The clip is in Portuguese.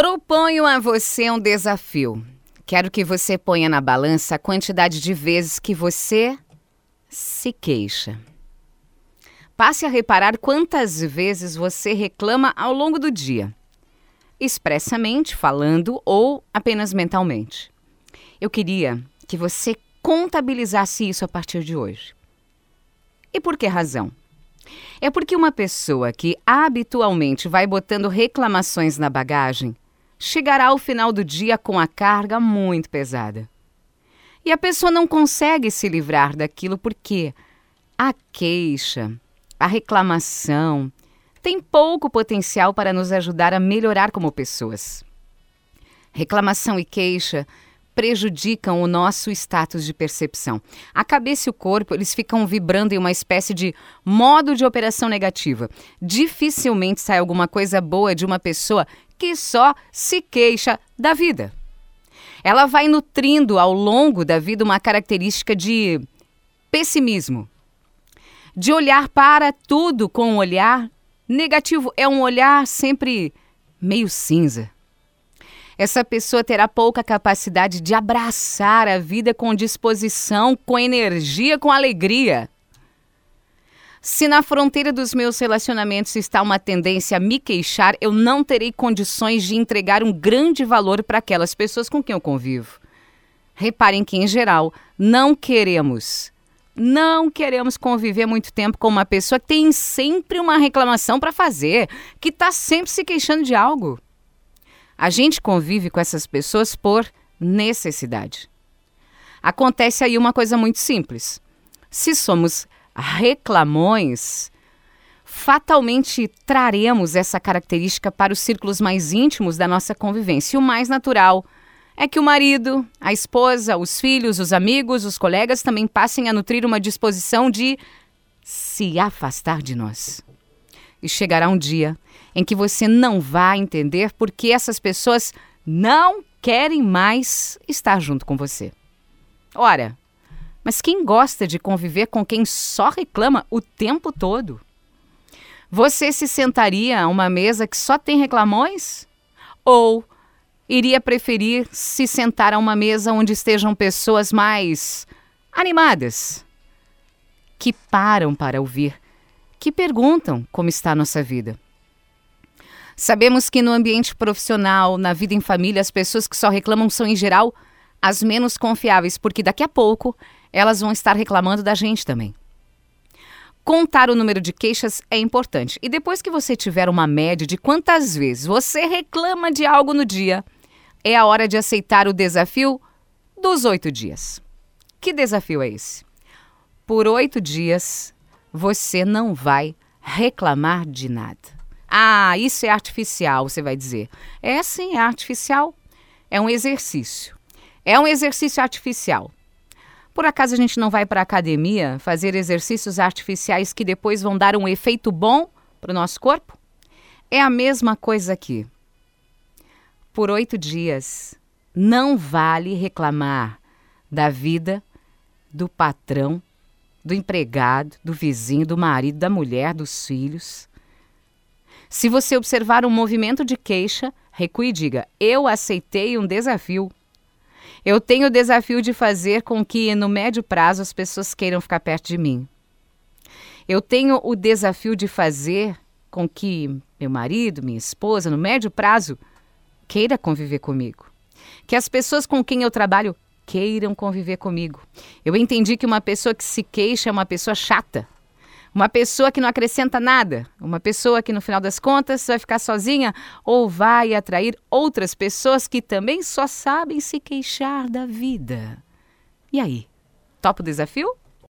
Proponho a você um desafio. Quero que você ponha na balança a quantidade de vezes que você se queixa. Passe a reparar quantas vezes você reclama ao longo do dia, expressamente falando ou apenas mentalmente. Eu queria que você contabilizasse isso a partir de hoje. E por que razão? É porque uma pessoa que habitualmente vai botando reclamações na bagagem chegará ao final do dia com a carga muito pesada. E a pessoa não consegue se livrar daquilo porque a queixa, a reclamação, tem pouco potencial para nos ajudar a melhorar como pessoas. Reclamação e queixa prejudicam o nosso status de percepção. A cabeça e o corpo, eles ficam vibrando em uma espécie de modo de operação negativa. Dificilmente sai alguma coisa boa de uma pessoa que só se queixa da vida. Ela vai nutrindo ao longo da vida uma característica de pessimismo, de olhar para tudo com um olhar negativo. É um olhar sempre meio cinza. Essa pessoa terá pouca capacidade de abraçar a vida com disposição, com energia, com alegria. Se na fronteira dos meus relacionamentos está uma tendência a me queixar, eu não terei condições de entregar um grande valor para aquelas pessoas com quem eu convivo. Reparem que, em geral, não queremos, não queremos conviver muito tempo com uma pessoa que tem sempre uma reclamação para fazer, que está sempre se queixando de algo. A gente convive com essas pessoas por necessidade. Acontece aí uma coisa muito simples. Se somos reclamões, fatalmente traremos essa característica para os círculos mais íntimos da nossa convivência. E o mais natural é que o marido, a esposa, os filhos, os amigos, os colegas também passem a nutrir uma disposição de se afastar de nós. E chegará um dia em que você não vai entender por que essas pessoas não querem mais estar junto com você. Ora, mas quem gosta de conviver com quem só reclama o tempo todo? Você se sentaria a uma mesa que só tem reclamões? Ou iria preferir se sentar a uma mesa onde estejam pessoas mais animadas, que param para ouvir que perguntam como está a nossa vida. Sabemos que no ambiente profissional, na vida em família, as pessoas que só reclamam são, em geral, as menos confiáveis, porque daqui a pouco elas vão estar reclamando da gente também. Contar o número de queixas é importante. E depois que você tiver uma média de quantas vezes você reclama de algo no dia, é a hora de aceitar o desafio dos oito dias. Que desafio é esse? Por oito dias, você não vai reclamar de nada. Ah, isso é artificial, você vai dizer. É sim, é artificial. É um exercício. É um exercício artificial. Por acaso a gente não vai para a academia fazer exercícios artificiais que depois vão dar um efeito bom para o nosso corpo? É a mesma coisa aqui. Por oito dias, não vale reclamar da vida, do patrão, do empregado, do vizinho, do marido, da mulher, dos filhos. Se você observar um movimento de queixa, recue e diga: Eu aceitei um desafio. Eu tenho o desafio de fazer com que, no médio prazo, as pessoas queiram ficar perto de mim. Eu tenho o desafio de fazer com que meu marido, minha esposa, no médio prazo, queira conviver comigo. Que as pessoas com quem eu trabalho queiram conviver comigo. Eu entendi que uma pessoa que se queixa é uma pessoa chata. Uma pessoa que não acrescenta nada, uma pessoa que no final das contas vai ficar sozinha ou vai atrair outras pessoas que também só sabem se queixar da vida. E aí, topa o desafio?